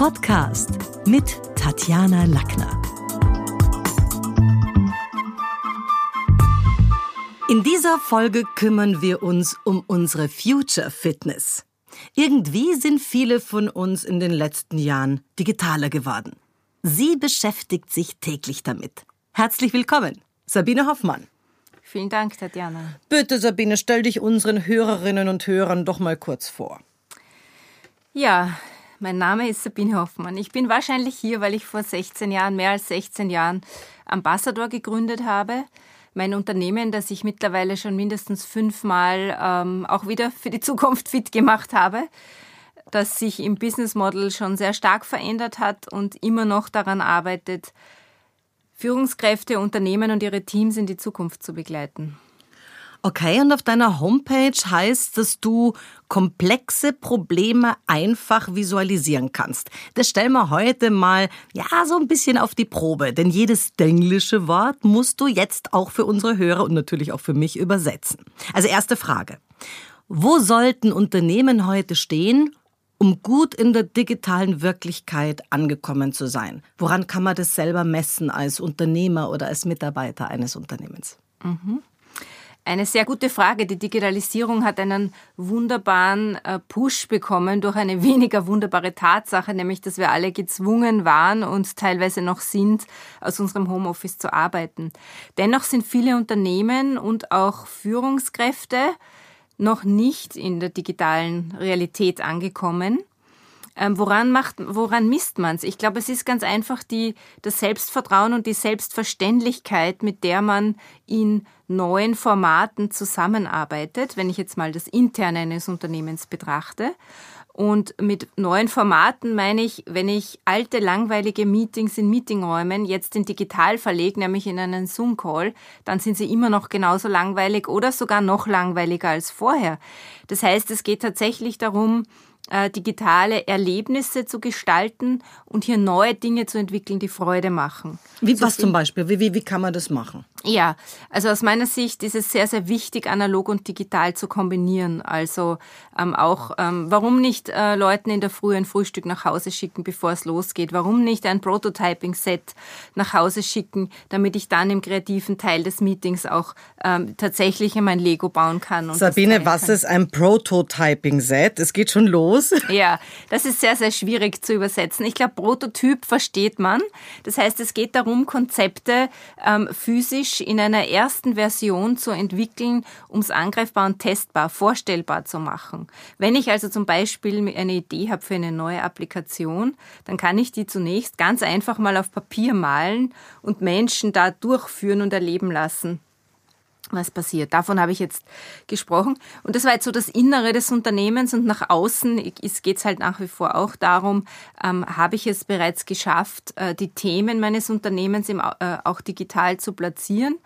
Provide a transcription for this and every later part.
Podcast mit Tatjana Lackner. In dieser Folge kümmern wir uns um unsere Future Fitness. Irgendwie sind viele von uns in den letzten Jahren digitaler geworden. Sie beschäftigt sich täglich damit. Herzlich willkommen, Sabine Hoffmann. Vielen Dank, Tatjana. Bitte, Sabine, stell dich unseren Hörerinnen und Hörern doch mal kurz vor. Ja, mein Name ist Sabine Hoffmann. Ich bin wahrscheinlich hier, weil ich vor 16 Jahren, mehr als 16 Jahren, Ambassador gegründet habe. Mein Unternehmen, das ich mittlerweile schon mindestens fünfmal ähm, auch wieder für die Zukunft fit gemacht habe, das sich im Business Model schon sehr stark verändert hat und immer noch daran arbeitet, Führungskräfte, Unternehmen und ihre Teams in die Zukunft zu begleiten. Okay, und auf deiner Homepage heißt, dass du komplexe Probleme einfach visualisieren kannst. Das stellen wir heute mal, ja, so ein bisschen auf die Probe. Denn jedes englische Wort musst du jetzt auch für unsere Hörer und natürlich auch für mich übersetzen. Also erste Frage. Wo sollten Unternehmen heute stehen, um gut in der digitalen Wirklichkeit angekommen zu sein? Woran kann man das selber messen als Unternehmer oder als Mitarbeiter eines Unternehmens? Mhm. Eine sehr gute Frage. Die Digitalisierung hat einen wunderbaren äh, Push bekommen durch eine weniger wunderbare Tatsache, nämlich dass wir alle gezwungen waren und teilweise noch sind, aus unserem Homeoffice zu arbeiten. Dennoch sind viele Unternehmen und auch Führungskräfte noch nicht in der digitalen Realität angekommen. Ähm, woran, macht, woran misst man es? Ich glaube, es ist ganz einfach die, das Selbstvertrauen und die Selbstverständlichkeit, mit der man in neuen Formaten zusammenarbeitet, wenn ich jetzt mal das Interne eines Unternehmens betrachte. Und mit neuen Formaten meine ich, wenn ich alte, langweilige Meetings in Meetingräumen jetzt in digital verlege, nämlich in einen Zoom-Call, dann sind sie immer noch genauso langweilig oder sogar noch langweiliger als vorher. Das heißt, es geht tatsächlich darum, äh, digitale Erlebnisse zu gestalten und hier neue Dinge zu entwickeln, die Freude machen. Wie so was zum Beispiel? Wie, wie, wie kann man das machen? Ja, also aus meiner Sicht ist es sehr, sehr wichtig, analog und digital zu kombinieren. Also ähm, auch, ähm, warum nicht äh, Leuten in der Früh ein Frühstück nach Hause schicken, bevor es losgeht? Warum nicht ein Prototyping-Set nach Hause schicken, damit ich dann im kreativen Teil des Meetings auch ähm, tatsächlich mein Lego bauen kann? Sabine, was ist ein Prototyping-Set? Es geht schon los los. Ja, das ist sehr, sehr schwierig zu übersetzen. Ich glaube, Prototyp versteht man. Das heißt, es geht darum, Konzepte ähm, physisch in einer ersten Version zu entwickeln, um es angreifbar und testbar, vorstellbar zu machen. Wenn ich also zum Beispiel eine Idee habe für eine neue Applikation, dann kann ich die zunächst ganz einfach mal auf Papier malen und Menschen da durchführen und erleben lassen was passiert. Davon habe ich jetzt gesprochen. Und das war jetzt so das Innere des Unternehmens und nach außen geht es halt nach wie vor auch darum, ähm, habe ich es bereits geschafft, äh, die Themen meines Unternehmens im, äh, auch digital zu platzieren.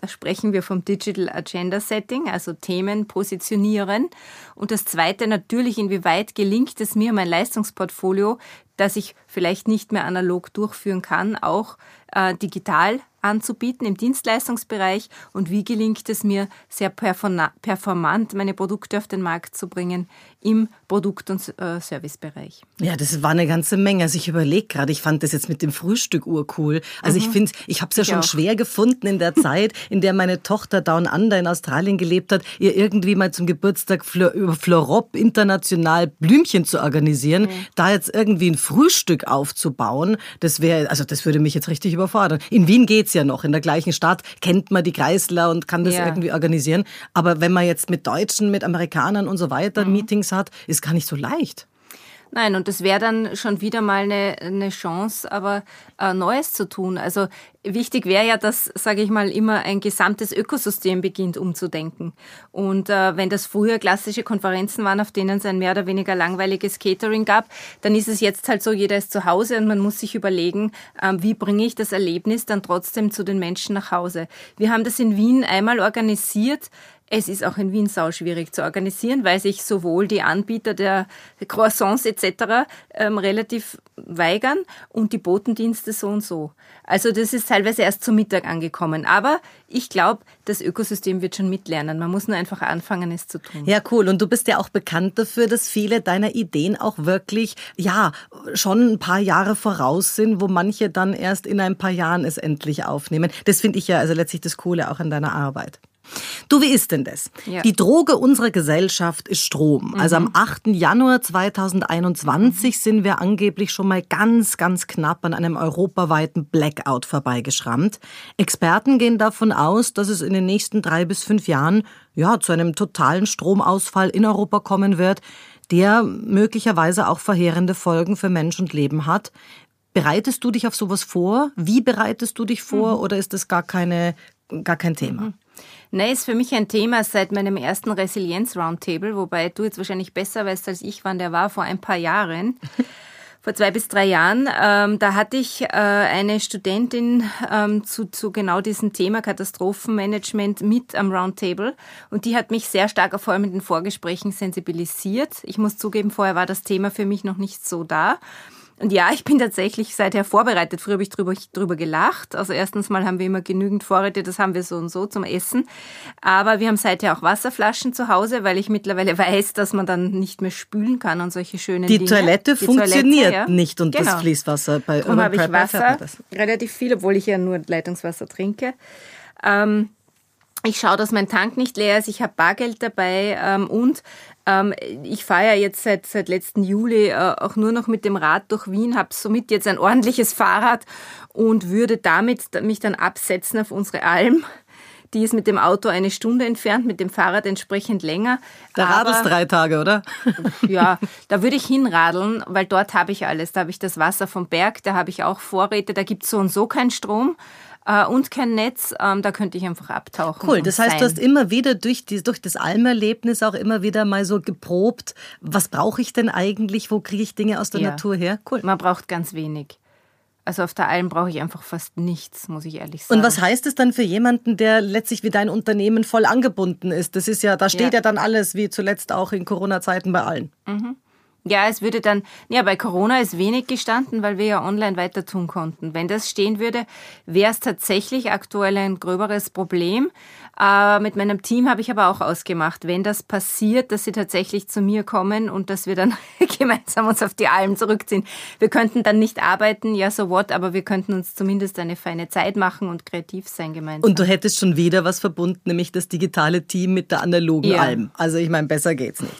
Da sprechen wir vom Digital Agenda Setting, also Themen positionieren. Und das Zweite natürlich, inwieweit gelingt es mir, mein Leistungsportfolio, das ich vielleicht nicht mehr analog durchführen kann, auch äh, digital anzubieten im Dienstleistungsbereich und wie gelingt es mir, sehr performant meine Produkte auf den Markt zu bringen im Produkt- und äh, Servicebereich. Ja, das war eine ganze Menge. Also ich überlege gerade, ich fand das jetzt mit dem Frühstück urcool. Also mhm. ich finde, ich habe es ja ich schon auch. schwer gefunden in der Zeit, in der meine Tochter Down Under in Australien gelebt hat, ihr irgendwie mal zum Geburtstag über Florop international Blümchen zu organisieren. Mhm. Da jetzt irgendwie ein Frühstück aufzubauen, das wäre, also das würde mich jetzt richtig überfordern. In Wien geht's ja noch. In der gleichen Stadt kennt man die Kreisler und kann das ja. irgendwie organisieren. Aber wenn man jetzt mit Deutschen, mit Amerikanern und so weiter mhm. Meetings hat, ist gar nicht so leicht. Nein, und das wäre dann schon wieder mal eine, eine Chance, aber äh, Neues zu tun. Also wichtig wäre ja, dass, sage ich mal, immer ein gesamtes Ökosystem beginnt umzudenken. Und äh, wenn das früher klassische Konferenzen waren, auf denen es ein mehr oder weniger langweiliges Catering gab, dann ist es jetzt halt so, jeder ist zu Hause und man muss sich überlegen, äh, wie bringe ich das Erlebnis dann trotzdem zu den Menschen nach Hause. Wir haben das in Wien einmal organisiert Es ist auch in Wien sau schwierig zu organisieren, weil sich sowohl die Anbieter der Croissants etc. Ähm, relativ weigern und die Botendienste so und so. Also das ist teilweise erst zum Mittag angekommen. Aber ich glaube, das Ökosystem wird schon mitlernen. Man muss nur einfach anfangen, es zu tun. Ja, cool. Und du bist ja auch bekannt dafür, dass viele deiner Ideen auch wirklich, ja, schon ein paar Jahre voraus sind, wo manche dann erst in ein paar Jahren es endlich aufnehmen. Das finde ich ja also letztlich das Coole auch an deiner Arbeit. Du, wie ist denn das? Ja. Die Droge unserer Gesellschaft ist Strom. Mhm. Also am 8. Januar 2021 sind wir angeblich schon mal ganz, ganz knapp an einem europaweiten Blackout vorbeigeschrammt. Experten gehen davon aus, dass es in den nächsten drei bis fünf Jahren ja, zu einem totalen Stromausfall in Europa kommen wird, der möglicherweise auch verheerende Folgen für Mensch und Leben hat. Bereitest du dich auf sowas vor? Wie bereitest du dich vor? Mhm. Oder ist das gar keine, gar kein Thema? Nein, ist für mich ein Thema seit meinem ersten Resilienz-Roundtable, wobei du jetzt wahrscheinlich besser weißt als ich, wann der war, vor ein paar Jahren. vor zwei bis drei Jahren. Ähm, da hatte ich äh, eine Studentin ähm, zu, zu genau diesem Thema Katastrophenmanagement mit am Roundtable und die hat mich sehr stark vor allem in den Vorgesprächen sensibilisiert. Ich muss zugeben, vorher war das Thema für mich noch nicht so da. Und ja, ich bin tatsächlich seither vorbereitet. Früher habe ich drüber, drüber gelacht. Also erstens mal haben wir immer genügend Vorräte, das haben wir so und so zum Essen. Aber wir haben seither auch Wasserflaschen zu Hause, weil ich mittlerweile weiß, dass man dann nicht mehr spülen kann und solche schönen Die Dinge. Toilette Die funktioniert Toilette, ja. nicht und genau. das Fließwasser. Bei Darum habe ich Wasser, relativ viel, obwohl ich ja nur Leitungswasser trinke. Ähm, ich schaue, dass mein Tank nicht leer ist. Ich habe Bargeld dabei ähm, und ähm, ich fahre ja jetzt seit, seit letzten Juli äh, auch nur noch mit dem Rad durch Wien, habe somit jetzt ein ordentliches Fahrrad und würde damit mich dann absetzen auf unsere Alm. Die ist mit dem Auto eine Stunde entfernt, mit dem Fahrrad entsprechend länger. Der Rad ist drei Tage, oder? Ja, da würde ich hinradeln, weil dort habe ich alles. Da habe ich das Wasser vom Berg, da habe ich auch Vorräte, da gibt es so und so keinen Strom äh, und kein Netz. Ähm, da könnte ich einfach abtauchen. Cool, das heißt, sein. du hast immer wieder durch, die, durch das Almerlebnis auch immer wieder mal so geprobt, was brauche ich denn eigentlich, wo kriege ich Dinge aus der ja. Natur her? Cool. Man braucht ganz wenig. Also auf der Alm brauche ich einfach fast nichts, muss ich ehrlich sagen. Und was heißt es dann für jemanden, der letztlich wie dein Unternehmen voll angebunden ist? Das ist ja, da steht ja, ja dann alles, wie zuletzt auch in Corona-Zeiten bei allen. Mhm. Ja, es würde dann, ja, bei Corona ist wenig gestanden, weil wir ja online weiter tun konnten. Wenn das stehen würde, wäre es tatsächlich aktuell ein gröberes Problem. Äh, mit meinem Team habe ich aber auch ausgemacht, wenn das passiert, dass sie tatsächlich zu mir kommen und dass wir dann gemeinsam uns auf die Alm zurückziehen. Wir könnten dann nicht arbeiten, ja, so what, aber wir könnten uns zumindest eine feine Zeit machen und kreativ sein gemeinsam. Und du hättest schon wieder was verbunden, nämlich das digitale Team mit der analogen ja. Alm. Also ich meine, besser geht's nicht.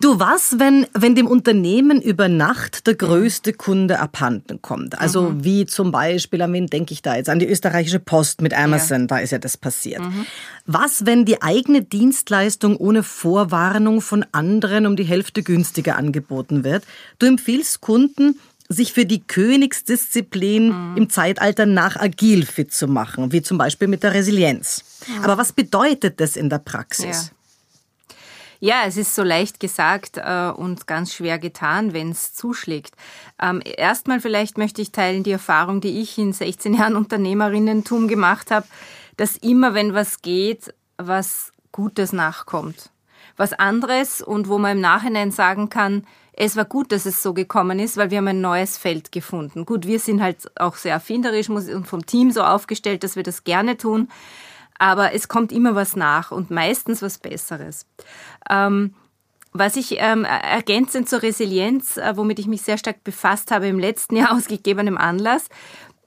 Du, was, wenn, wenn dem Unternehmen über Nacht der größte Kunde abhanden kommt? Also mhm. wie zum Beispiel, an wen denke ich da jetzt? An die österreichische Post mit Amazon, ja. da ist ja das passiert. Mhm. Was, wenn die eigene Dienstleistung ohne Vorwarnung von anderen um die Hälfte günstiger angeboten wird? Du empfiehlst Kunden, sich für die Königsdisziplin mhm. im Zeitalter nach agil fit zu machen, wie zum Beispiel mit der Resilienz. Mhm. Aber was bedeutet das in der Praxis? Ja. Ja, es ist so leicht gesagt äh, und ganz schwer getan, wenn es zuschlägt. Ähm, erstmal vielleicht möchte ich teilen die Erfahrung, die ich in 16 Jahren Unternehmerinnentum gemacht habe dass immer, wenn was geht, was Gutes nachkommt. Was anderes und wo man im Nachhinein sagen kann, es war gut, dass es so gekommen ist, weil wir haben ein neues Feld gefunden. Gut, wir sind halt auch sehr erfinderisch und vom Team so aufgestellt, dass wir das gerne tun. Aber es kommt immer was nach und meistens was Besseres. Ähm, was ich ähm, ergänzend zur Resilienz, äh, womit ich mich sehr stark befasst habe im letzten Jahr aus gegebenem Anlass,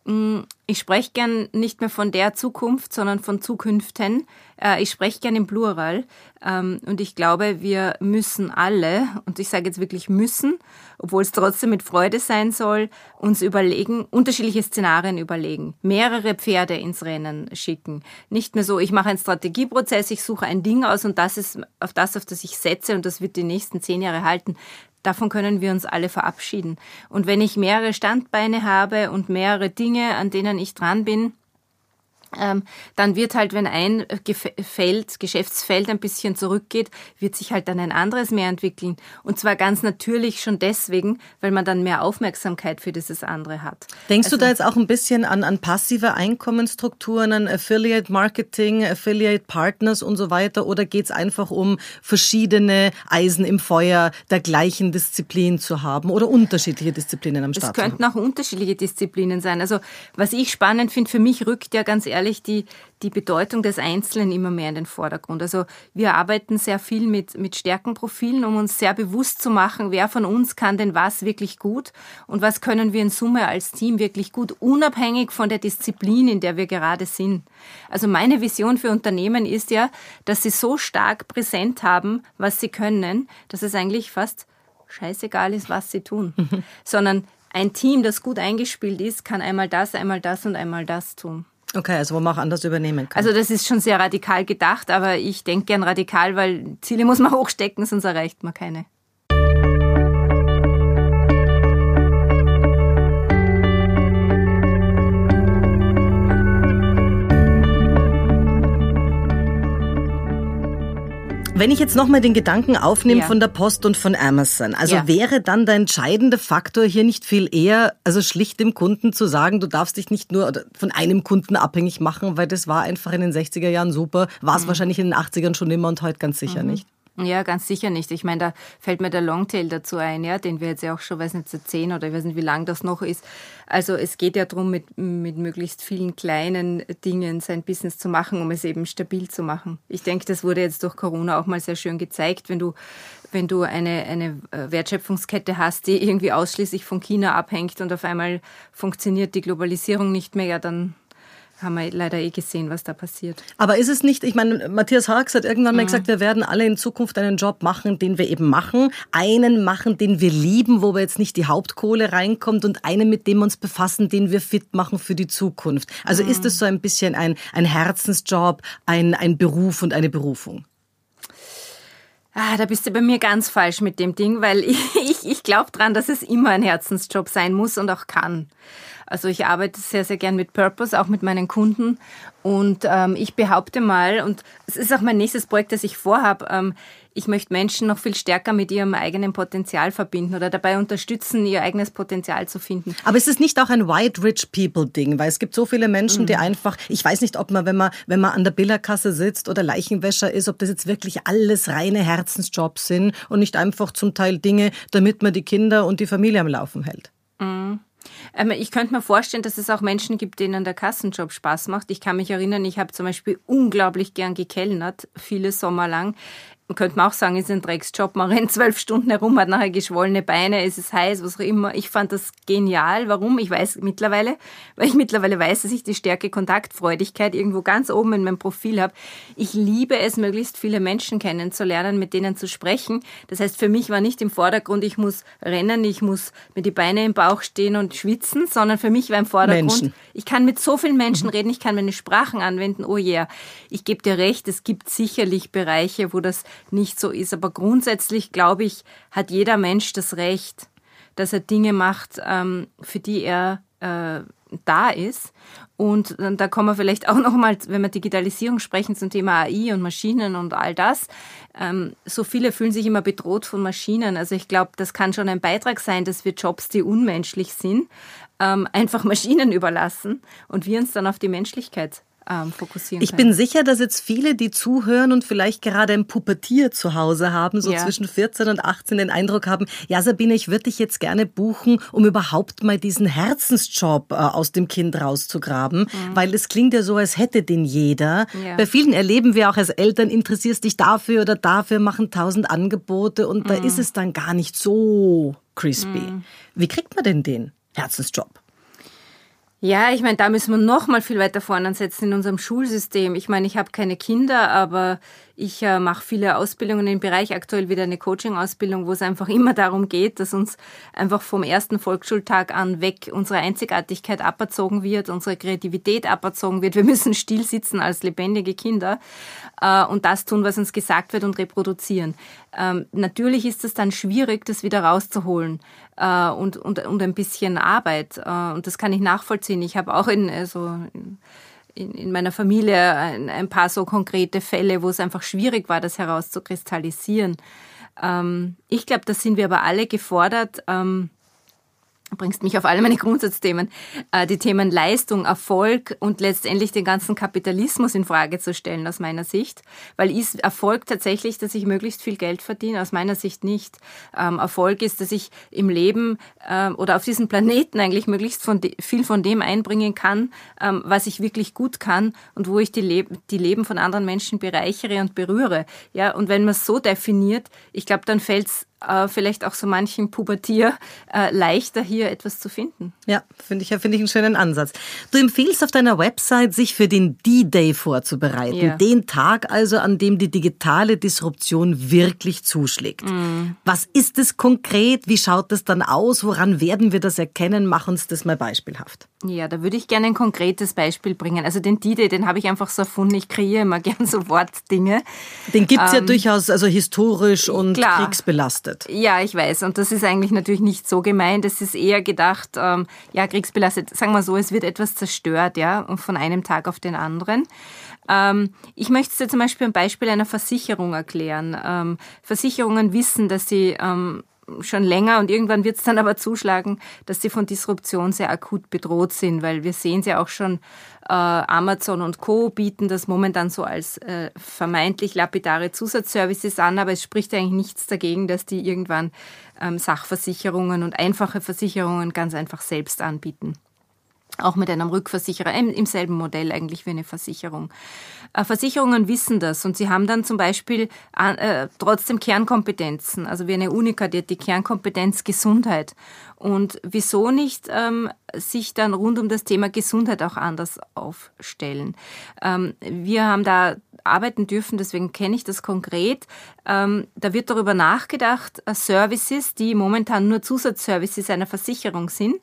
Mm, ich spreche gern nicht mehr von der Zukunft, sondern von Zukünften. Äh, ich spreche gern im Plural. Ähm, und ich glaube, wir müssen alle, und ich sage jetzt wirklich müssen, obwohl es trotzdem mit Freude sein soll, uns überlegen, unterschiedliche Szenarien überlegen, mehrere Pferde ins Rennen schicken. Nicht mehr so, ich mache einen Strategieprozess, ich suche ein Ding aus und das ist auf das, auf das ich setze und das wird die nächsten zehn Jahre halten. Davon können wir uns alle verabschieden. Und wenn ich mehrere Standbeine habe und mehrere Dinge, an denen ich dran bin, dann wird halt, wenn ein Feld, Geschäftsfeld ein bisschen zurückgeht, wird sich halt dann ein anderes mehr entwickeln. Und zwar ganz natürlich schon deswegen, weil man dann mehr Aufmerksamkeit für dieses andere hat. Denkst also, du da jetzt auch ein bisschen an, an passive Einkommensstrukturen, an Affiliate Marketing, Affiliate Partners und so weiter? Oder geht es einfach um verschiedene Eisen im Feuer der gleichen Disziplin zu haben oder unterschiedliche Disziplinen am Start? Es könnten auch unterschiedliche Disziplinen sein. Also was ich spannend finde, für mich rückt ja ganz ehrlich ehrlich die, die Bedeutung des Einzelnen immer mehr in den Vordergrund. Also wir arbeiten sehr viel mit, mit Stärkenprofilen, um uns sehr bewusst zu machen, wer von uns kann denn was wirklich gut und was können wir in Summe als Team wirklich gut, unabhängig von der Disziplin, in der wir gerade sind. Also meine Vision für Unternehmen ist ja, dass sie so stark präsent haben, was sie können, dass es eigentlich fast scheißegal ist, was sie tun, mhm. sondern ein Team, das gut eingespielt ist, kann einmal das, einmal das und einmal das tun. Okay, also wo man auch anders übernehmen kann. Also das ist schon sehr radikal gedacht, aber ich denke gern radikal, weil Ziele muss man hochstecken, sonst erreicht man keine. Wenn ich jetzt nochmal den Gedanken aufnehme ja. von der Post und von Amazon, also ja. wäre dann der entscheidende Faktor hier nicht viel eher, also schlicht dem Kunden zu sagen, du darfst dich nicht nur von einem Kunden abhängig machen, weil das war einfach in den 60er Jahren super, war es mhm. wahrscheinlich in den 80ern schon immer und heute ganz sicher mhm. nicht. Ja, ganz sicher nicht. Ich meine, da fällt mir der Longtail dazu ein, ja, den wir jetzt ja auch schon, weiß nicht, seit zehn oder ich weiß nicht, wie lang das noch ist. Also es geht ja darum, mit, mit möglichst vielen kleinen Dingen sein Business zu machen, um es eben stabil zu machen. Ich denke, das wurde jetzt durch Corona auch mal sehr schön gezeigt, wenn du wenn du eine, eine äh, Wertschöpfungskette hast, die irgendwie ausschließlich von China abhängt und auf einmal funktioniert die Globalisierung nicht mehr, ja, dann haben wir leider eh gesehen, was da passiert. Aber ist es nicht, ich meine, Matthias Harks hat irgendwann mal mhm. gesagt, wir werden alle in Zukunft einen Job machen, den wir eben machen, einen machen, den wir lieben, wo wir jetzt nicht die Hauptkohle reinkommt und einen, mit dem wir uns befassen, den wir fit machen für die Zukunft. Also mhm. ist es so ein bisschen ein, ein Herzensjob, ein, ein Beruf und eine Berufung? Ah, da bist du bei mir ganz falsch mit dem Ding, weil ich, ich, ich glaube dran, dass es immer ein Herzensjob sein muss und auch kann. Also ich arbeite sehr, sehr gern mit Purpose, auch mit meinen Kunden. Und ähm, ich behaupte mal, und es ist auch mein nächstes Projekt, das ich vorhabe, ähm, ich möchte Menschen noch viel stärker mit ihrem eigenen Potenzial verbinden oder dabei unterstützen, ihr eigenes Potenzial zu finden. Aber ist es nicht auch ein White Rich People Ding? Weil es gibt so viele Menschen, mhm. die einfach, ich weiß nicht, ob man, wenn man, wenn man an der Billerkasse sitzt oder Leichenwäscher ist, ob das jetzt wirklich alles reine Herzensjobs sind und nicht einfach zum Teil Dinge, damit man die Kinder und die Familie am Laufen hält. Mhm. Ähm, ich könnte mir vorstellen, dass es auch Menschen gibt, denen der Kassenjob Spaß macht. Ich kann mich erinnern, ich habe zum Beispiel unglaublich gern gekellnert, viele Sommer lang könnte man auch sagen, ist ein Drecksjob. Man rennt zwölf Stunden herum, hat nachher geschwollene Beine, es ist heiß, was auch immer. Ich fand das genial. Warum? Ich weiß mittlerweile, weil ich mittlerweile weiß, dass ich die Stärke Kontaktfreudigkeit irgendwo ganz oben in meinem Profil habe. Ich liebe es, möglichst viele Menschen kennenzulernen, mit denen zu sprechen. Das heißt, für mich war nicht im Vordergrund, ich muss rennen, ich muss mit die Beine im Bauch stehen und schwitzen, sondern für mich war im Vordergrund, Menschen. ich kann mit so vielen Menschen reden, ich kann meine Sprachen anwenden. Oh yeah. Ich gebe dir recht, es gibt sicherlich Bereiche, wo das nicht so ist. Aber grundsätzlich, glaube ich, hat jeder Mensch das Recht, dass er Dinge macht, ähm, für die er äh, da ist. Und da kommen wir vielleicht auch noch mal, wenn wir Digitalisierung sprechen, zum Thema AI und Maschinen und all das. Ähm, so viele fühlen sich immer bedroht von Maschinen. Also ich glaube, das kann schon ein Beitrag sein, dass wir Jobs, die unmenschlich sind, ähm, einfach Maschinen überlassen und wir uns dann auf die Menschlichkeit ähm, fokussieren Ich bin sicher, dass jetzt viele, die zuhören und vielleicht gerade ein Puppetier zu Hause haben, so ja. zwischen 14 und 18, den Eindruck haben, ja Sabine, ich würde dich jetzt gerne buchen, um überhaupt mal diesen Herzensjob äh, aus dem Kind rauszugraben, mhm. weil es klingt ja so, als hätte den jeder. Ja. Bei vielen erleben wir auch als Eltern, interessierst dich dafür oder dafür, machen tausend Angebote und mhm. da ist es dann gar nicht so crispy. Mhm. Wie kriegt man denn den Herzensjob? Ja, ich meine, da müssen wir noch mal viel weiter vorne ansetzen in unserem Schulsystem. Ich meine, ich habe keine Kinder, aber ich äh, mache viele Ausbildungen im Bereich, aktuell wieder eine Coaching-Ausbildung, wo es einfach immer darum geht, dass uns einfach vom ersten Volksschultag an weg unsere Einzigartigkeit aberzogen wird, unsere Kreativität aberzogen wird. Wir müssen still sitzen als lebendige Kinder äh, und das tun, was uns gesagt wird und reproduzieren. Ähm, natürlich ist es dann schwierig, das wieder rauszuholen äh, und, und, und ein bisschen Arbeit. Äh, und das kann ich nachvollziehen. Ich habe auch in, also in in, in meiner Familie ein, ein, paar so konkrete Fälle, wo es einfach schwierig war, das herauszukristallisieren. Ähm, ich glaube, da sind wir aber alle gefordert, ähm, bringst mich auf alle meine Grundsatzthemen, äh, die Themen Leistung, Erfolg und letztendlich den ganzen Kapitalismus in Frage zu stellen aus meiner Sicht, weil ist Erfolg tatsächlich, dass ich möglichst viel Geld verdiene? Aus meiner Sicht nicht. Ähm, Erfolg ist, dass ich im Leben äh, oder auf diesem Planeten eigentlich möglichst von viel von dem einbringen kann, ähm, was ich wirklich gut kann und wo ich die, Le die Leben von anderen Menschen bereichere und berühre. Ja, und wenn man es so definiert, ich glaube, dann fällt es äh, vielleicht auch so manchen Pubertier äh, leichter hier etwas zu finden. Ja, finde ich, finde ich einen schönen Ansatz. Du empfiehlst auf deiner Website, sich für den D-Day vorzubereiten. Ja. Den Tag also, an dem die digitale Disruption wirklich zuschlägt. Mhm. Was ist es konkret? Wie schaut es dann aus? Woran werden wir das erkennen? Mach uns das mal beispielhaft. Ja, da würde ich gerne ein konkretes Beispiel bringen. Also den D-Day, den habe ich einfach so erfunden. Ich kreiere immer gern so Wortdinge. Den gibt es ähm, ja durchaus also historisch und klar. kriegsbelastet. Ja, ich weiß. Und das ist eigentlich natürlich nicht so gemeint. Es ist eher gedacht, ähm, ja, kriegsbelastet. Sagen wir so, es wird etwas zerstört, ja, von einem Tag auf den anderen. Ähm, ich möchte es dir zum Beispiel ein Beispiel einer Versicherung erklären. Ähm, Versicherungen wissen, dass sie ähm, schon länger und irgendwann wird es dann aber zuschlagen, dass sie von Disruption sehr akut bedroht sind, weil wir sehen es ja auch schon, äh, Amazon und Co. bieten das momentan so als äh, vermeintlich lapidare Zusatzservices an, aber es spricht eigentlich nichts dagegen, dass die irgendwann ähm, Sachversicherungen und einfache Versicherungen ganz einfach selbst anbieten auch mit einem Rückversicherer, im selben Modell eigentlich wie eine Versicherung. Äh, Versicherungen wissen das und sie haben dann zum Beispiel äh, trotzdem Kernkompetenzen. Also wie eine Unika, die hat die Kernkompetenz Gesundheit. Und wieso nicht ähm, sich dann rund um das Thema Gesundheit auch anders aufstellen? Ähm, wir haben da arbeiten dürfen, deswegen kenne ich das konkret. Ähm, da wird darüber nachgedacht, äh, Services, die momentan nur Zusatzservices einer Versicherung sind,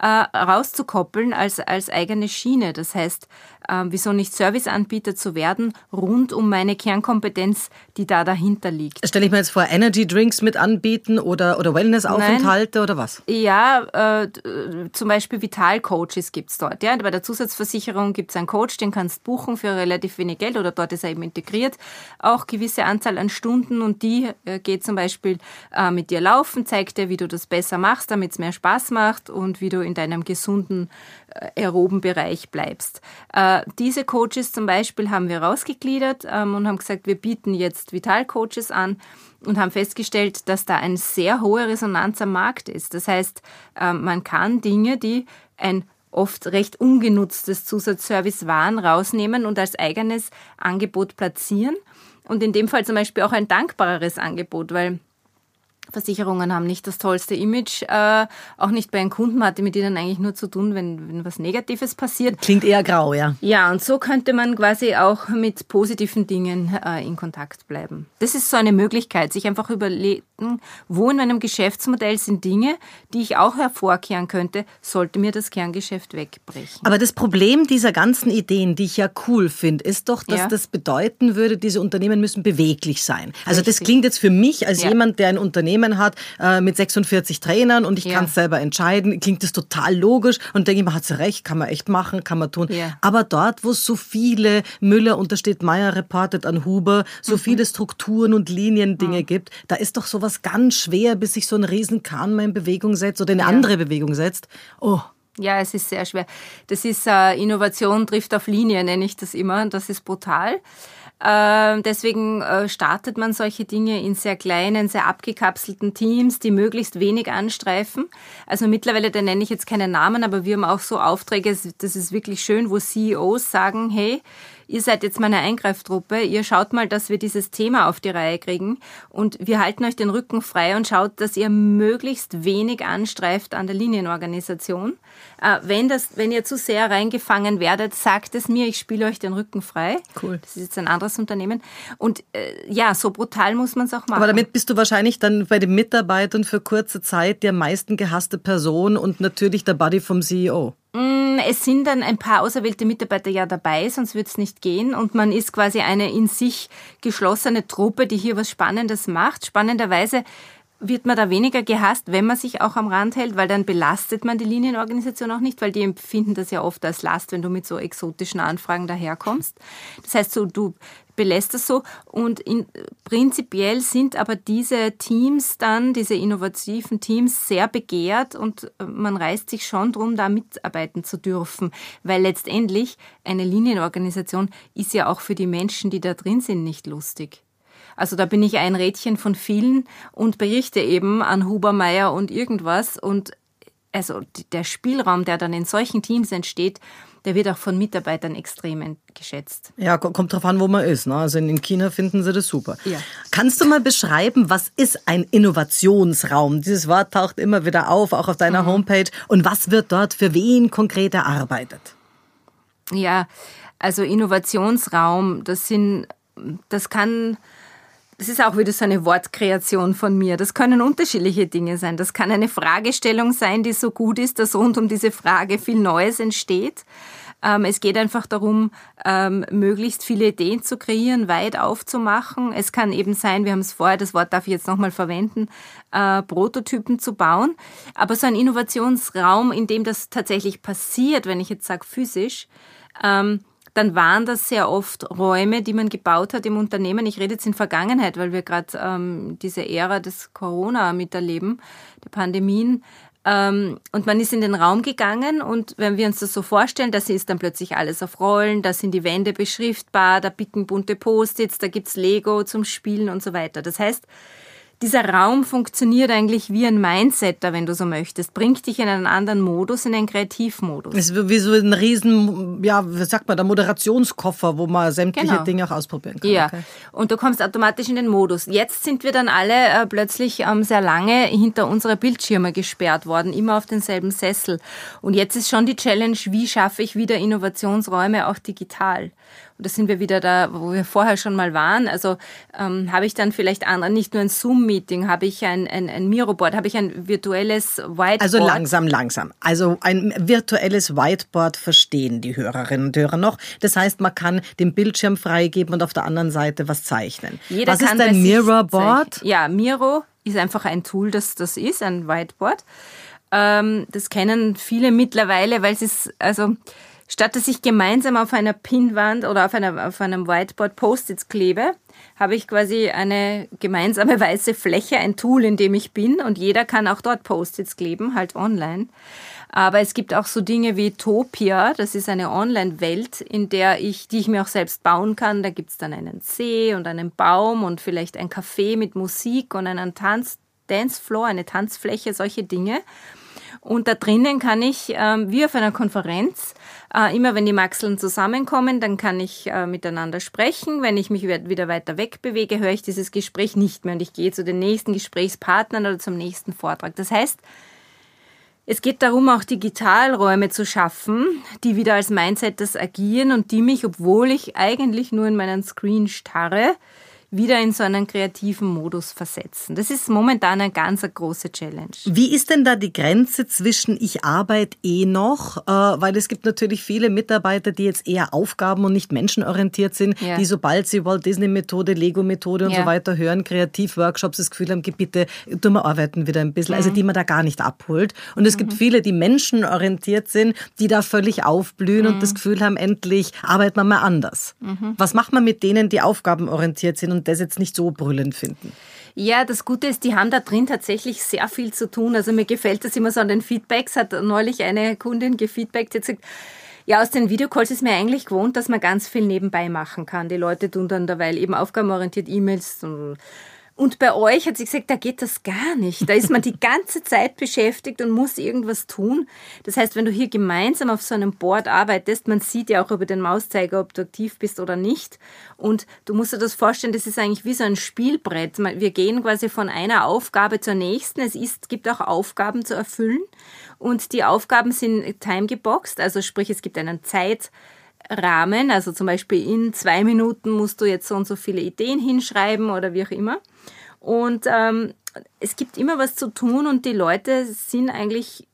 äh, rauszukoppeln als, als eigene Schiene. Das heißt, äh, wieso nicht Serviceanbieter zu werden rund um meine Kernkompetenz, die da dahinter liegt. Stelle ich mir jetzt vor, Energy Drinks mit anbieten oder, oder Wellnessaufenthalte oder was? Ja, äh, zum Beispiel Vitalcoaches gibt es dort. Ja? Bei der Zusatzversicherung gibt es einen Coach, den kannst du buchen für relativ wenig Geld oder dort ist er eben integriert. Auch gewisse Anzahl an Stunden und die äh, geht zum Beispiel äh, mit dir laufen, zeigt dir, wie du das besser machst, damit es mehr Spaß macht und wie du in deinem gesunden äh, aeroben Bereich bleibst. Äh, diese Coaches zum Beispiel haben wir rausgegliedert ähm, und haben gesagt, wir bieten jetzt Vital-Coaches an und haben festgestellt, dass da eine sehr hohe Resonanz am Markt ist. Das heißt, äh, man kann Dinge, die ein oft recht ungenutztes Zusatzservice waren, rausnehmen und als eigenes Angebot platzieren. Und in dem Fall zum Beispiel auch ein dankbareres Angebot, weil Versicherungen haben nicht das tollste Image, äh, auch nicht bei einem Kunden hatte mit ihnen eigentlich nur zu tun, wenn, wenn was Negatives passiert. Klingt eher grau, ja. Ja, und so könnte man quasi auch mit positiven Dingen äh, in Kontakt bleiben. Das ist so eine Möglichkeit, sich einfach überlegen, wo in meinem Geschäftsmodell sind Dinge, die ich auch hervorkehren könnte, sollte mir das Kerngeschäft wegbrechen. Aber das Problem dieser ganzen Ideen, die ich ja cool finde, ist doch, dass ja. das bedeuten würde, diese Unternehmen müssen beweglich sein. Also Richtig. das klingt jetzt für mich als ja. jemand, der ein Unternehmen Unternehmen hat äh, mit 46 Trainern und ich ja. kann es selber entscheiden, klingt das total logisch und denke ich mir, hat sie recht, kann man echt machen, kann man tun. Ja. Aber dort, wo es so viele, Müller untersteht Meier reportet an Huber, so mhm. viele Strukturen und Liniendinge mhm. gibt, da ist doch sowas ganz schwer, bis sich so ein Riesenkahn mal in Bewegung setzt oder in eine ja. andere Bewegung setzt. Oh. Ja, es ist sehr schwer. Das ist äh, Innovation trifft auf Linie, nenne ich das immer. Das ist brutal. Ähm, deswegen äh, startet man solche Dinge in sehr kleinen, sehr abgekapselten Teams, die möglichst wenig anstreifen. Also mittlerweile, da nenne ich jetzt keine Namen, aber wir haben auch so Aufträge, das ist wirklich schön, wo CEOs sagen, hey, ihr seid jetzt meine Eingreiftruppe, ihr schaut mal, dass wir dieses Thema auf die Reihe kriegen und wir halten euch den Rücken frei und schaut, dass ihr möglichst wenig anstreift an der Linienorganisation. Äh, wenn, das, wenn ihr zu sehr reingefangen werdet, sagt es mir, ich spiele euch den Rücken frei. Cool. Das ist jetzt ein anderes Unternehmen. Und äh, ja, so brutal muss man es auch machen. Aber damit bist du wahrscheinlich dann bei den Mitarbeitern für kurze Zeit die am meisten gehasste Person und natürlich der Buddy vom CEO. Mm, es sind dann ein paar auserwählte Mitarbeiter ja dabei, sonst wird es nicht gehen. Und man ist quasi eine in sich geschlossene Truppe, die hier was Spannendes macht. Spannenderweise wird man da weniger gehasst, wenn man sich auch am Rand hält, weil dann belastet man die Linienorganisation auch nicht, weil die empfinden das ja oft als Last, wenn du mit so exotischen Anfragen daherkommst. Das heißt, so, du belässt das so und in, prinzipiell sind aber diese Teams dann, diese innovativen Teams sehr begehrt und äh, man reißt sich schon drum, da mitarbeiten zu dürfen, weil letztendlich eine Linienorganisation ist ja auch für die Menschen, die da drin sind, nicht lustig. Also da bin ich ein Rädchen von vielen und berichte eben an Hubermeier und irgendwas. Und also der Spielraum, der dann in solchen Teams entsteht, der wird auch von Mitarbeitern extrem geschätzt. Ja, kommt drauf an, wo man ist. Ne? Also in China finden sie das super. Ja. Kannst du mal beschreiben, was ist ein Innovationsraum? Dieses Wort taucht immer wieder auf, auch auf deiner mhm. Homepage. Und was wird dort für wen konkret erarbeitet? Ja, also Innovationsraum, das sind, das kann das ist auch wieder so eine Wortkreation von mir. Das können unterschiedliche Dinge sein. Das kann eine Fragestellung sein, die so gut ist, dass rund um diese Frage viel Neues entsteht. Ähm, es geht einfach darum, ähm, möglichst viele Ideen zu kreieren, weit aufzumachen. Es kann eben sein, wir haben es vorher, das Wort darf ich jetzt nochmal verwenden, äh, Prototypen zu bauen. Aber so ein Innovationsraum, in dem das tatsächlich passiert, wenn ich jetzt sage physisch, ähm, dann waren das sehr oft Räume, die man gebaut hat im Unternehmen. Ich rede jetzt in Vergangenheit, weil wir gerade ähm, diese Ära des Corona miterleben, der Pandemien. Ähm, und man ist in den Raum gegangen und wenn wir uns das so vorstellen, da ist dann plötzlich alles auf Rollen, da sind die Wände beschriftbar, da bicken bunte Post-its, da gibt's Lego zum Spielen und so weiter. Das heißt, dieser Raum funktioniert eigentlich wie ein Mindsetter, wenn du so möchtest. Bringt dich in einen anderen Modus, in einen Kreativmodus. Es ist wie so ein riesen, ja, wie sagt man, der Moderationskoffer, wo man sämtliche genau. Dinge auch ausprobieren kann. Ja, okay. und du kommst automatisch in den Modus. Jetzt sind wir dann alle äh, plötzlich ähm, sehr lange hinter unsere Bildschirme gesperrt worden, immer auf denselben Sessel. Und jetzt ist schon die Challenge, wie schaffe ich wieder Innovationsräume auch digital? Und da sind wir wieder da, wo wir vorher schon mal waren. Also ähm, habe ich dann vielleicht andere, nicht nur ein Zoom-Meeting, habe ich ein, ein, ein Miroboard, habe ich ein virtuelles Whiteboard. Also langsam, langsam. Also ein virtuelles Whiteboard verstehen die Hörerinnen und Hörer noch. Das heißt, man kann den Bildschirm freigeben und auf der anderen Seite was zeichnen. Jeder was ist ein Mirrorboard? Ja, Miro ist einfach ein Tool, das das ist, ein Whiteboard. Ähm, das kennen viele mittlerweile, weil es ist, also Statt dass ich gemeinsam auf einer Pinwand oder auf, einer, auf einem Whiteboard Post-its klebe, habe ich quasi eine gemeinsame weiße Fläche, ein Tool, in dem ich bin und jeder kann auch dort Post-its kleben, halt online. Aber es gibt auch so Dinge wie Topia, das ist eine Online-Welt, in der ich, die ich mir auch selbst bauen kann. Da gibt's dann einen See und einen Baum und vielleicht ein Café mit Musik und einen Tanz, Dancefloor, eine Tanzfläche, solche Dinge. Und da drinnen kann ich, ähm, wie auf einer Konferenz, äh, immer wenn die Maxeln zusammenkommen, dann kann ich äh, miteinander sprechen. Wenn ich mich wieder weiter weg bewege, höre ich dieses Gespräch nicht mehr und ich gehe zu den nächsten Gesprächspartnern oder zum nächsten Vortrag. Das heißt, es geht darum, auch Digitalräume zu schaffen, die wieder als Mindsetters agieren und die mich, obwohl ich eigentlich nur in meinen Screen starre, wieder in so einen kreativen Modus versetzen. Das ist momentan eine ganz eine große Challenge. Wie ist denn da die Grenze zwischen ich arbeite eh noch, äh, weil es gibt natürlich viele Mitarbeiter, die jetzt eher Aufgaben und nicht menschenorientiert sind, ja. die sobald sie Walt Disney Methode, Lego Methode und ja. so weiter hören, Kreativworkshops das Gefühl haben, bitte tun wir arbeiten wieder ein bisschen, also mhm. also die man da gar nicht abholt. Und es mhm. gibt viele, die menschenorientiert sind, die da völlig aufblühen mhm. und das Gefühl haben, endlich arbeiten wir mal anders. Mhm. Was macht man mit denen, die aufgabenorientiert sind und das jetzt nicht so brüllend finden. Ja, das Gute ist, die haben da drin tatsächlich sehr viel zu tun. Also mir gefällt das immer so an den Feedbacks. Hat neulich eine Kundin gefeedbackt, die hat gesagt, ja, aus den Videocalls ist mir eigentlich gewohnt, dass man ganz viel nebenbei machen kann. Die Leute tun dann derweil eben aufgabenorientiert E-Mails und und bei euch hat sie gesagt, da geht das gar nicht. Da ist man die ganze Zeit beschäftigt und muss irgendwas tun. Das heißt, wenn du hier gemeinsam auf so einem Board arbeitest, man sieht ja auch über den Mauszeiger, ob du aktiv bist oder nicht. Und du musst dir das vorstellen, das ist eigentlich wie so ein Spielbrett. Wir gehen quasi von einer Aufgabe zur nächsten. Es ist, gibt auch Aufgaben zu erfüllen. Und die Aufgaben sind timegeboxt, also sprich, es gibt einen Zeit, Rahmen, also zum Beispiel in zwei Minuten musst du jetzt so und so viele Ideen hinschreiben oder wie auch immer. Und ähm, es gibt immer was zu tun und die Leute sind eigentlich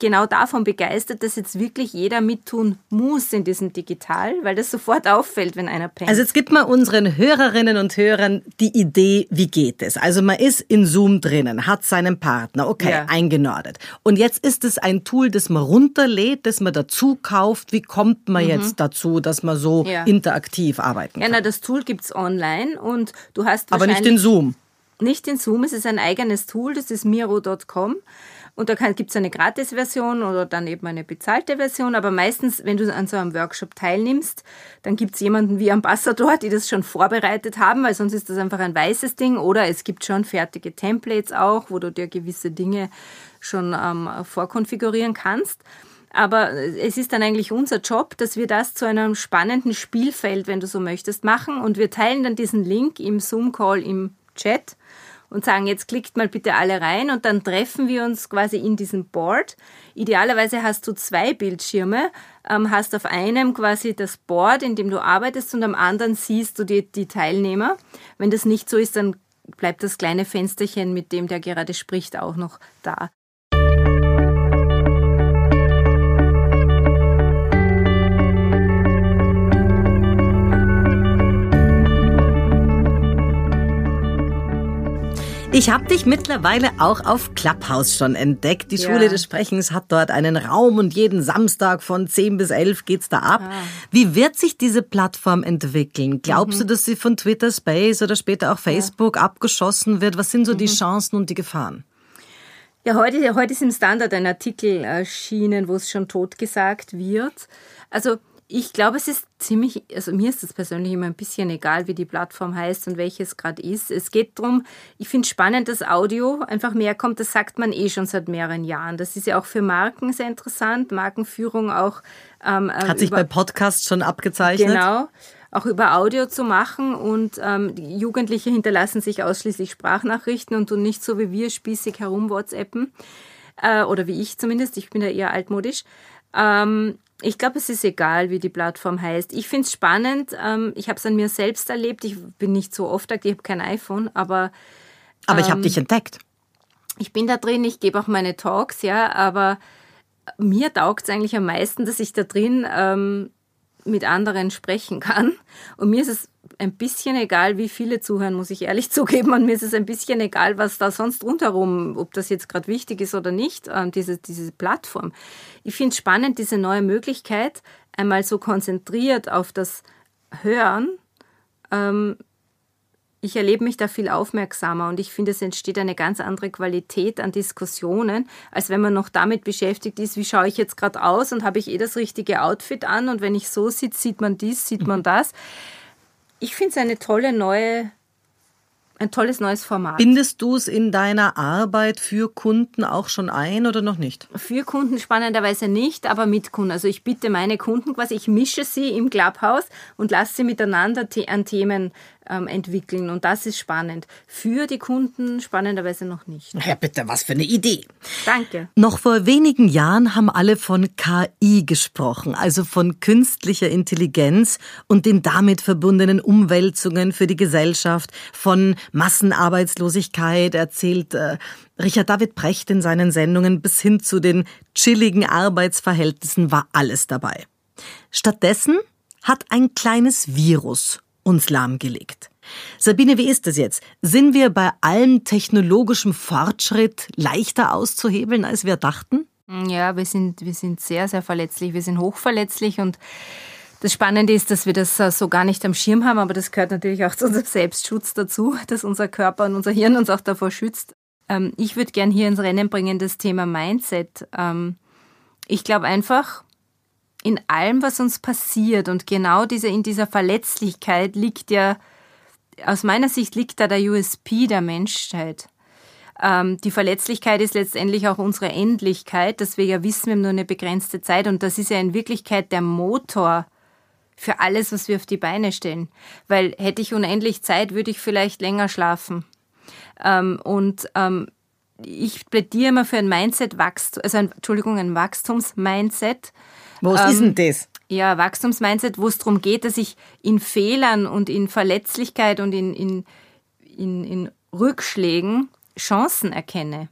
genau davon begeistert, dass jetzt wirklich jeder mittun muss in diesem Digital, weil das sofort auffällt, wenn einer pennt. Also jetzt gibt man unseren Hörerinnen und Hörern die Idee, wie geht es? Also man ist in Zoom drinnen, hat seinen Partner, okay, ja. eingenordet. Und jetzt ist es ein Tool, das man runterlädt, das man dazu kauft. Wie kommt man mhm. jetzt dazu, dass man so ja. interaktiv arbeiten kann? Ja, na, das Tool gibt's online und du hast Aber nicht in Zoom. Nicht in Zoom, es ist ein eigenes Tool, das ist miro.com. Und da gibt es eine Gratis-Version oder dann eben eine bezahlte Version. Aber meistens, wenn du an so einem Workshop teilnimmst, dann gibt es jemanden wie Ambassador, die das schon vorbereitet haben, weil sonst ist das einfach ein weißes Ding. Oder es gibt schon fertige Templates auch, wo du dir gewisse Dinge schon ähm, vorkonfigurieren kannst. Aber es ist dann eigentlich unser Job, dass wir das zu einem spannenden Spielfeld, wenn du so möchtest, machen. Und wir teilen dann diesen Link im Zoom-Call im Chat und sagen, jetzt klickt mal bitte alle rein und dann treffen wir uns quasi in diesem Board. Idealerweise hast du zwei Bildschirme, ähm, hast auf einem quasi das Board, in dem du arbeitest und am anderen siehst du die, die Teilnehmer. Wenn das nicht so ist, dann bleibt das kleine Fensterchen, mit dem der gerade spricht, auch noch da. Ich habe dich mittlerweile auch auf Clubhouse schon entdeckt. Die ja. Schule des Sprechens hat dort einen Raum und jeden Samstag von 10 bis 11 geht's da ab. Ah. Wie wird sich diese Plattform entwickeln? Glaubst mhm. du, dass sie von Twitter Space oder später auch Facebook ja. abgeschossen wird? Was sind so mhm. die Chancen und die Gefahren? Ja, heute, heute ist im Standard ein Artikel erschienen, wo es schon totgesagt wird. Also ich glaube, es ist ziemlich, also mir ist es persönlich immer ein bisschen egal, wie die Plattform heißt und welches gerade ist. Es geht darum, ich finde spannend, dass Audio einfach mehr kommt, das sagt man eh schon seit mehreren Jahren. Das ist ja auch für Marken sehr interessant, Markenführung auch. Ähm, äh, Hat sich bei Podcasts schon abgezeichnet. Genau auch über Audio zu machen und ähm, Jugendliche hinterlassen sich ausschließlich Sprachnachrichten und tun nicht so wie wir spießig herum WhatsAppen äh, oder wie ich zumindest, ich bin ja eher altmodisch. Ähm, ich glaube, es ist egal, wie die Plattform heißt. Ich finde es spannend. Ähm, ich habe es an mir selbst erlebt. Ich bin nicht so oft aktiv, ich habe kein iPhone, aber. Aber ähm, ich habe dich entdeckt. Ich bin da drin, ich gebe auch meine Talks, ja, aber mir taugt es eigentlich am meisten, dass ich da drin ähm, mit anderen sprechen kann. Und mir ist es ein bisschen egal, wie viele zuhören, muss ich ehrlich zugeben. Und mir ist es ein bisschen egal, was da sonst rundherum, ob das jetzt gerade wichtig ist oder nicht, äh, diese, diese Plattform. Ich finde es spannend, diese neue Möglichkeit, einmal so konzentriert auf das Hören. Ähm, ich erlebe mich da viel aufmerksamer und ich finde, es entsteht eine ganz andere Qualität an Diskussionen, als wenn man noch damit beschäftigt ist, wie schaue ich jetzt gerade aus und habe ich eh das richtige Outfit an und wenn ich so sitze, sieht man dies, sieht man das ich finde es eine tolle neue ein tolles neues Format. Bindest du es in deiner Arbeit für Kunden auch schon ein oder noch nicht? Für Kunden spannenderweise nicht, aber mit Kunden. Also ich bitte meine Kunden quasi, ich mische sie im Clubhouse und lasse sie miteinander an Themen ähm, entwickeln. Und das ist spannend. Für die Kunden spannenderweise noch nicht. Ja, bitte, was für eine Idee. Danke. Noch vor wenigen Jahren haben alle von KI gesprochen, also von künstlicher Intelligenz und den damit verbundenen Umwälzungen für die Gesellschaft, von Massenarbeitslosigkeit, erzählt äh, Richard David Brecht in seinen Sendungen bis hin zu den chilligen Arbeitsverhältnissen war alles dabei. Stattdessen hat ein kleines Virus uns lahmgelegt. Sabine, wie ist es jetzt? Sind wir bei allem technologischem Fortschritt leichter auszuhebeln, als wir dachten? Ja, wir sind, wir sind sehr, sehr verletzlich. Wir sind hochverletzlich und das Spannende ist, dass wir das äh, so gar nicht am Schirm haben, aber das gehört natürlich auch zu unserem Selbstschutz dazu, dass unser Körper und unser Hirn uns auch davor schützt. Ähm, ich würde gern hier ins Rennen bringen das Thema Mindset. Ähm, ich glaube einfach, in allem, was uns passiert und genau diese, in dieser Verletzlichkeit liegt ja, aus meiner Sicht liegt da der USP der Menschheit. Ähm, die Verletzlichkeit ist letztendlich auch unsere Endlichkeit, dass wir ja wissen, wir haben nur eine begrenzte Zeit und das ist ja in Wirklichkeit der Motor für alles, was wir auf die Beine stellen. Weil hätte ich unendlich Zeit, würde ich vielleicht länger schlafen. Ähm, und ähm, ich plädiere immer für ein Mindset-Wachstum, also ein, Entschuldigung, ein Wachstums-Mindset. Was ähm, ist denn das? Ja, Wachstumsmindset, wo es darum geht, dass ich in Fehlern und in Verletzlichkeit und in, in, in, in Rückschlägen Chancen erkenne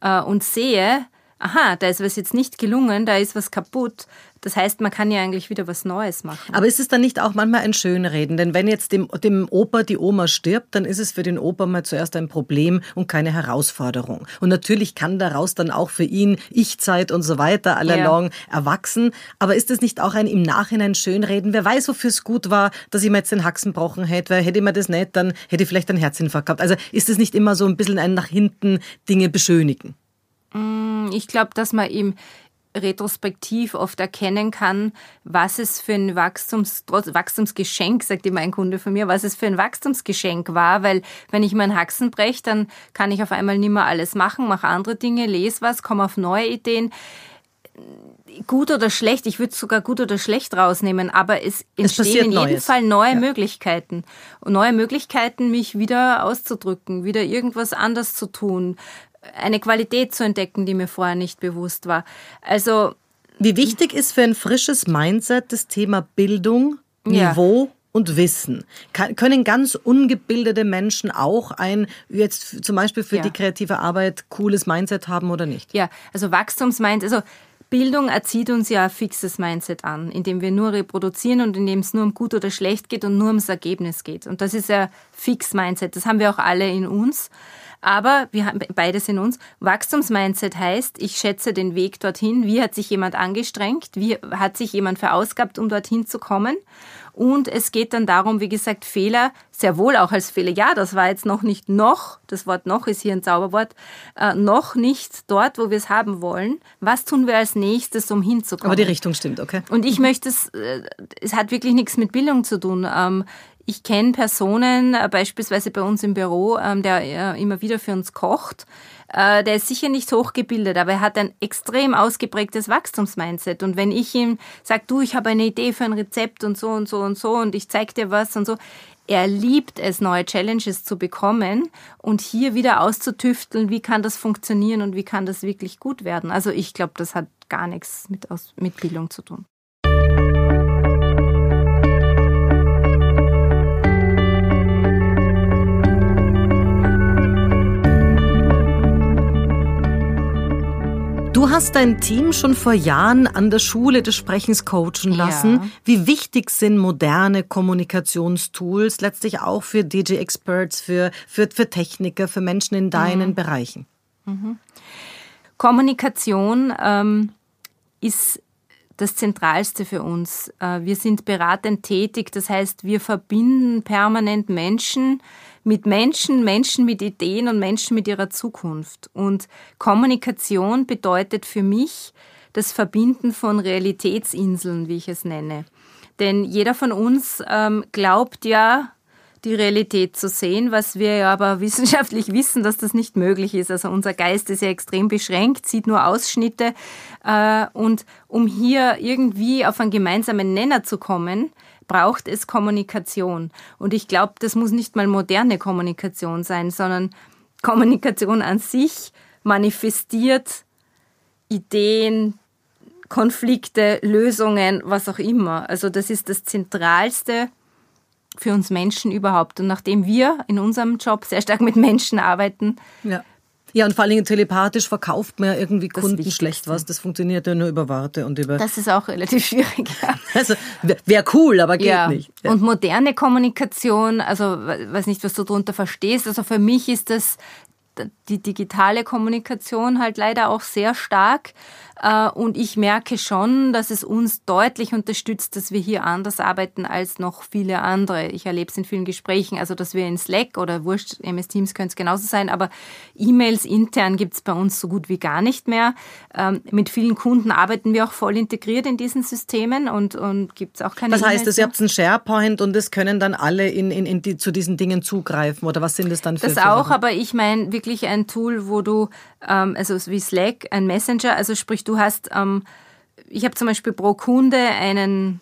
äh, und sehe, aha, da ist was jetzt nicht gelungen, da ist was kaputt. Das heißt, man kann ja eigentlich wieder was Neues machen. Aber ist es dann nicht auch manchmal ein Schönreden? Denn wenn jetzt dem, dem Opa die Oma stirbt, dann ist es für den Opa mal zuerst ein Problem und keine Herausforderung. Und natürlich kann daraus dann auch für ihn Ich-Zeit und so weiter allalong ja. erwachsen. Aber ist es nicht auch ein im Nachhinein Schönreden? Wer weiß, wofür es gut war, dass ich mir jetzt den Haxen brochen hätte, weil hätte ich mir das nicht, dann hätte ich vielleicht einen Herzinfarkt gehabt. Also ist es nicht immer so ein bisschen ein nach hinten Dinge beschönigen? Mm, ich glaube, dass man ihm retrospektiv oft erkennen kann, was es für ein Wachstums, Wachstumsgeschenk, sagt immer ein Kunde von mir, was es für ein Wachstumsgeschenk war, weil wenn ich meinen Haxen breche, dann kann ich auf einmal nicht mehr alles machen, mache andere Dinge, lese was, komme auf neue Ideen. Gut oder schlecht, ich würde sogar gut oder schlecht rausnehmen, aber es entstehen in jedem Neues. Fall neue ja. Möglichkeiten. Und neue Möglichkeiten, mich wieder auszudrücken, wieder irgendwas anders zu tun, eine Qualität zu entdecken, die mir vorher nicht bewusst war. Also wie wichtig ist für ein frisches Mindset das Thema Bildung, Niveau ja. und Wissen? Kann, können ganz ungebildete Menschen auch ein, jetzt zum Beispiel für ja. die kreative Arbeit, cooles Mindset haben oder nicht? Ja, also Wachstumsmindset, also Bildung erzieht uns ja ein fixes Mindset an, indem wir nur reproduzieren und indem es nur um gut oder schlecht geht und nur ums Ergebnis geht. Und das ist ja fix Mindset. Das haben wir auch alle in uns. Aber wir haben beides in uns. Wachstumsmindset heißt, ich schätze den Weg dorthin. Wie hat sich jemand angestrengt? Wie hat sich jemand verausgabt, um dorthin zu kommen? Und es geht dann darum, wie gesagt, Fehler, sehr wohl auch als Fehler. Ja, das war jetzt noch nicht noch, das Wort noch ist hier ein Zauberwort, äh, noch nicht dort, wo wir es haben wollen. Was tun wir als nächstes, um hinzukommen? Aber die Richtung stimmt, okay. Und ich möchte es, äh, es hat wirklich nichts mit Bildung zu tun. Ähm, ich kenne Personen, äh, beispielsweise bei uns im Büro, ähm, der äh, immer wieder für uns kocht. Äh, der ist sicher nicht hochgebildet, aber er hat ein extrem ausgeprägtes Wachstumsmindset. Und wenn ich ihm sage, du, ich habe eine Idee für ein Rezept und so und so und so und ich zeige dir was und so, er liebt es, neue Challenges zu bekommen und hier wieder auszutüfteln, wie kann das funktionieren und wie kann das wirklich gut werden. Also ich glaube, das hat gar nichts mit, mit Bildung zu tun. Du hast dein Team schon vor Jahren an der Schule des Sprechens coachen lassen. Ja. Wie wichtig sind moderne Kommunikationstools letztlich auch für DJ-Experts, für, für, für Techniker, für Menschen in deinen mhm. Bereichen? Mhm. Kommunikation ähm, ist das Zentralste für uns. Äh, wir sind beratend tätig, das heißt, wir verbinden permanent Menschen mit Menschen, Menschen mit Ideen und Menschen mit ihrer Zukunft. Und Kommunikation bedeutet für mich das Verbinden von Realitätsinseln, wie ich es nenne. Denn jeder von uns ähm, glaubt ja, die Realität zu sehen, was wir ja aber wissenschaftlich wissen, dass das nicht möglich ist. Also unser Geist ist ja extrem beschränkt, sieht nur Ausschnitte. Äh, und um hier irgendwie auf einen gemeinsamen Nenner zu kommen, braucht es Kommunikation. Und ich glaube, das muss nicht mal moderne Kommunikation sein, sondern Kommunikation an sich manifestiert Ideen, Konflikte, Lösungen, was auch immer. Also das ist das Zentralste für uns Menschen überhaupt. Und nachdem wir in unserem Job sehr stark mit Menschen arbeiten, ja. Ja, und vor allen Dingen telepathisch verkauft man ja irgendwie das Kunden schlecht was. Das funktioniert ja nur über Worte und über. Das ist auch relativ schwierig, ja. Also wäre cool, aber geht ja. nicht. Ja. Und moderne Kommunikation, also weiß nicht, was du darunter verstehst. Also für mich ist das die digitale Kommunikation halt leider auch sehr stark. Äh, und ich merke schon, dass es uns deutlich unterstützt, dass wir hier anders arbeiten als noch viele andere. Ich erlebe es in vielen Gesprächen, also dass wir in Slack oder Wurscht, MS Teams könnte es genauso sein, aber E-Mails intern gibt es bei uns so gut wie gar nicht mehr. Ähm, mit vielen Kunden arbeiten wir auch voll integriert in diesen Systemen und, und gibt es auch keine Das heißt, ihr habt einen SharePoint und es können dann alle in, in, in die, zu diesen Dingen zugreifen oder was sind das dann für Das auch, Sachen? aber ich meine wirklich ein Tool, wo du, ähm, also wie Slack, ein Messenger, also sprich, du hast, ähm, ich habe zum Beispiel pro Kunde einen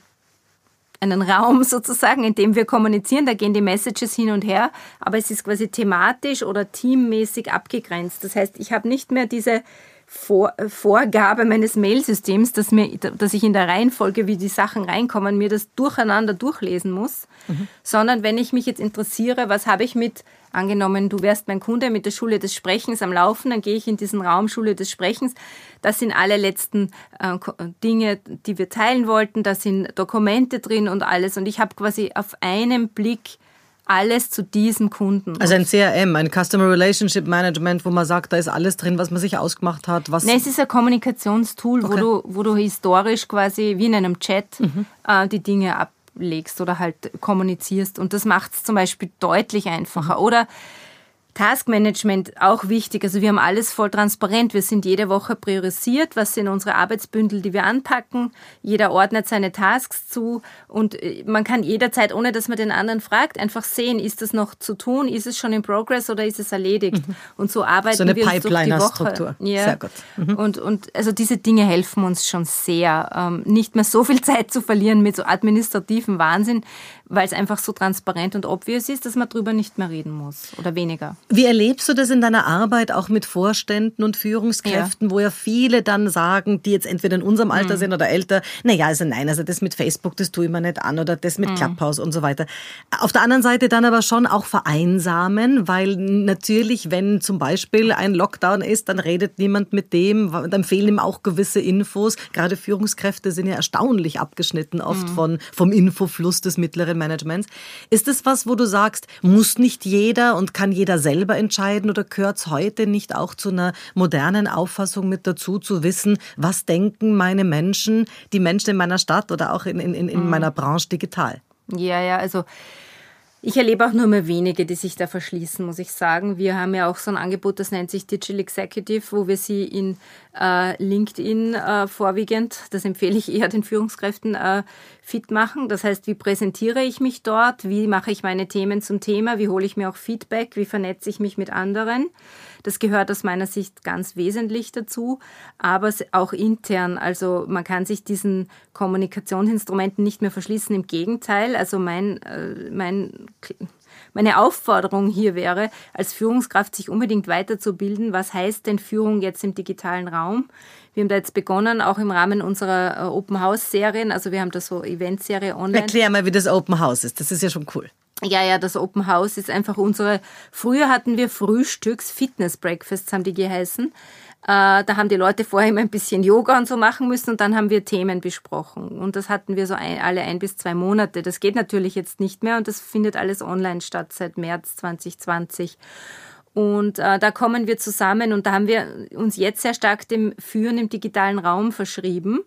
einen Raum sozusagen, in dem wir kommunizieren. Da gehen die Messages hin und her, aber es ist quasi thematisch oder teammäßig abgegrenzt. Das heißt, ich habe nicht mehr diese Vor Vorgabe meines Mailsystems, dass, mir, dass ich in der Reihenfolge, wie die Sachen reinkommen, mir das durcheinander durchlesen muss, mhm. sondern wenn ich mich jetzt interessiere, was habe ich mit, angenommen, du wärst mein Kunde mit der Schule des Sprechens am Laufen, dann gehe ich in diesen Raum Schule des Sprechens. Das sind alle letzten äh, Dinge, die wir teilen wollten, da sind Dokumente drin und alles. Und ich habe quasi auf einen Blick alles zu diesem Kunden. Also ein CRM, ein Customer Relationship Management, wo man sagt, da ist alles drin, was man sich ausgemacht hat. Was nee, es ist ein Kommunikationstool, okay. wo, du, wo du historisch quasi wie in einem Chat mhm. äh, die Dinge ablegst oder halt kommunizierst. Und das macht es zum Beispiel deutlich einfacher. Mhm. Oder Taskmanagement auch wichtig. Also wir haben alles voll transparent. Wir sind jede Woche priorisiert. Was sind unsere Arbeitsbündel, die wir anpacken? Jeder ordnet seine Tasks zu und äh, man kann jederzeit, ohne dass man den anderen fragt, einfach sehen, ist das noch zu tun? Ist es schon in Progress oder ist es erledigt? Mhm. Und so arbeiten so eine wir durch die Woche. Ja. Sehr gut. Mhm. Und, und also diese Dinge helfen uns schon sehr, ähm, nicht mehr so viel Zeit zu verlieren mit so administrativen Wahnsinn, weil es einfach so transparent und obvious ist, dass man darüber nicht mehr reden muss oder weniger. Wie erlebst du das in deiner Arbeit auch mit Vorständen und Führungskräften, ja. wo ja viele dann sagen, die jetzt entweder in unserem Alter mhm. sind oder älter, naja, also nein, also das mit Facebook, das tue ich mir nicht an oder das mit mhm. Clubhouse und so weiter. Auf der anderen Seite dann aber schon auch vereinsamen, weil natürlich, wenn zum Beispiel ein Lockdown ist, dann redet niemand mit dem, dann fehlen ihm auch gewisse Infos. Gerade Führungskräfte sind ja erstaunlich abgeschnitten oft mhm. von, vom Infofluss des mittleren Managements. Ist es was, wo du sagst, muss nicht jeder und kann jeder selber entscheiden oder gehört es heute nicht auch zu einer modernen Auffassung mit dazu, zu wissen, was denken meine Menschen, die Menschen in meiner Stadt oder auch in, in, in mhm. meiner Branche digital? Ja, ja, also ich erlebe auch nur mehr wenige, die sich da verschließen, muss ich sagen. Wir haben ja auch so ein Angebot, das nennt sich Digital Executive, wo wir sie in äh, LinkedIn äh, vorwiegend, das empfehle ich eher den Führungskräften, äh, fit machen. Das heißt, wie präsentiere ich mich dort? Wie mache ich meine Themen zum Thema? Wie hole ich mir auch Feedback? Wie vernetze ich mich mit anderen? Das gehört aus meiner Sicht ganz wesentlich dazu, aber auch intern. Also man kann sich diesen Kommunikationsinstrumenten nicht mehr verschließen. Im Gegenteil, also mein, äh, mein meine Aufforderung hier wäre, als Führungskraft sich unbedingt weiterzubilden. Was heißt denn Führung jetzt im digitalen Raum? Wir haben da jetzt begonnen, auch im Rahmen unserer äh, Open House Serien. Also wir haben da so Eventserie online. Erklär mal, wie das Open House ist. Das ist ja schon cool. Ja, ja, das Open House ist einfach unsere. Früher hatten wir Frühstücks, Fitness Breakfasts haben die geheißen. Äh, da haben die Leute vorher immer ein bisschen Yoga und so machen müssen und dann haben wir Themen besprochen. Und das hatten wir so ein, alle ein bis zwei Monate. Das geht natürlich jetzt nicht mehr und das findet alles online statt seit März 2020. Und äh, da kommen wir zusammen und da haben wir uns jetzt sehr stark dem Führen im digitalen Raum verschrieben.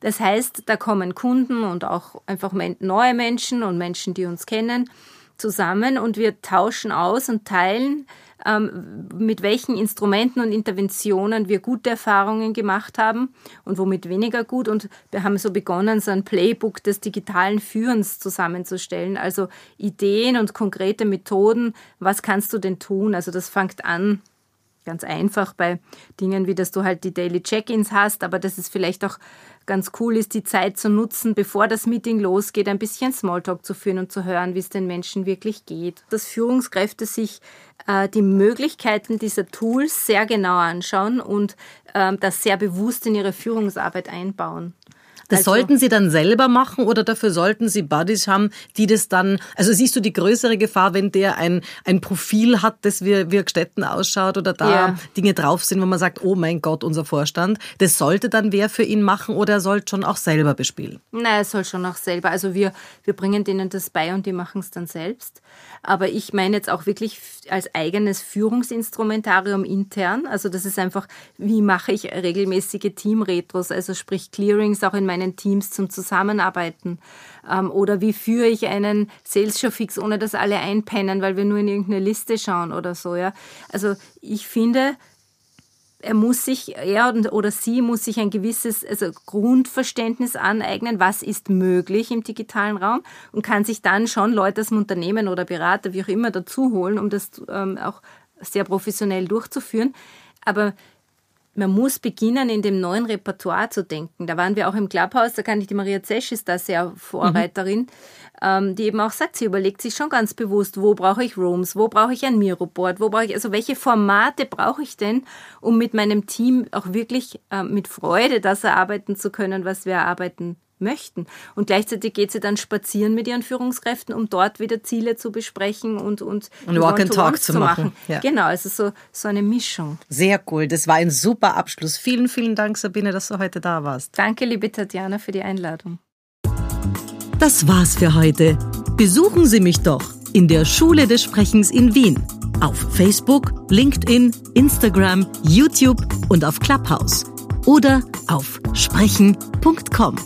Das heißt, da kommen Kunden und auch einfach neue Menschen und Menschen, die uns kennen, zusammen und wir tauschen aus und teilen, ähm, mit welchen Instrumenten und Interventionen wir gute Erfahrungen gemacht haben und womit weniger gut. Und wir haben so begonnen, so ein Playbook des digitalen Führens zusammenzustellen, also Ideen und konkrete Methoden. Was kannst du denn tun? Also das fängt an ganz einfach bei Dingen wie, dass du halt die Daily Check-ins hast, aber das ist vielleicht auch ganz cool ist, die Zeit zu nutzen, bevor das Meeting losgeht, ein bisschen Smalltalk zu führen und zu hören, wie es den Menschen wirklich geht. Dass Führungskräfte sich äh, die Möglichkeiten dieser Tools sehr genau anschauen und äh, das sehr bewusst in ihre Führungsarbeit einbauen. Das also, sollten Sie dann selber machen oder dafür sollten Sie Buddies haben, die das dann, also siehst du die größere Gefahr, wenn der ein, ein Profil hat, das wie, Gstetten ausschaut oder da ja. Dinge drauf sind, wo man sagt, oh mein Gott, unser Vorstand, das sollte dann wer für ihn machen oder er sollte schon auch selber bespielen? Nein, er soll schon auch selber. Also wir, wir bringen denen das bei und die machen es dann selbst. Aber ich meine jetzt auch wirklich als eigenes Führungsinstrumentarium intern. Also das ist einfach, wie mache ich regelmäßige Teamretros, also sprich Clearings auch in meinen Teams zum Zusammenarbeiten. Ähm, oder wie führe ich einen Sales Show Fix, ohne dass alle einpennen, weil wir nur in irgendeine Liste schauen oder so. Ja? Also ich finde, er muss sich, er oder sie muss sich ein gewisses also Grundverständnis aneignen, was ist möglich im digitalen Raum und kann sich dann schon Leute aus dem Unternehmen oder Berater, wie auch immer, dazu holen, um das ähm, auch sehr professionell durchzuführen. Aber man muss beginnen, in dem neuen Repertoire zu denken. Da waren wir auch im Clubhouse, da kann ich, die Maria Zesch ist da sehr Vorreiterin, mhm. ähm, die eben auch sagt, sie überlegt sich schon ganz bewusst, wo brauche ich Rooms, wo brauche ich ein Miroboard, wo brauche ich, also welche Formate brauche ich denn, um mit meinem Team auch wirklich äh, mit Freude das erarbeiten zu können, was wir erarbeiten möchten. Und gleichzeitig geht sie dann spazieren mit ihren Führungskräften, um dort wieder Ziele zu besprechen und, und, und Walk and Talk zu machen. machen. Ja. Genau, also so, so eine Mischung. Sehr cool. Das war ein super Abschluss. Vielen, vielen Dank, Sabine, dass du heute da warst. Danke, liebe Tatjana, für die Einladung. Das war's für heute. Besuchen Sie mich doch in der Schule des Sprechens in Wien. Auf Facebook, LinkedIn, Instagram, YouTube und auf Clubhouse. Oder auf sprechen.com.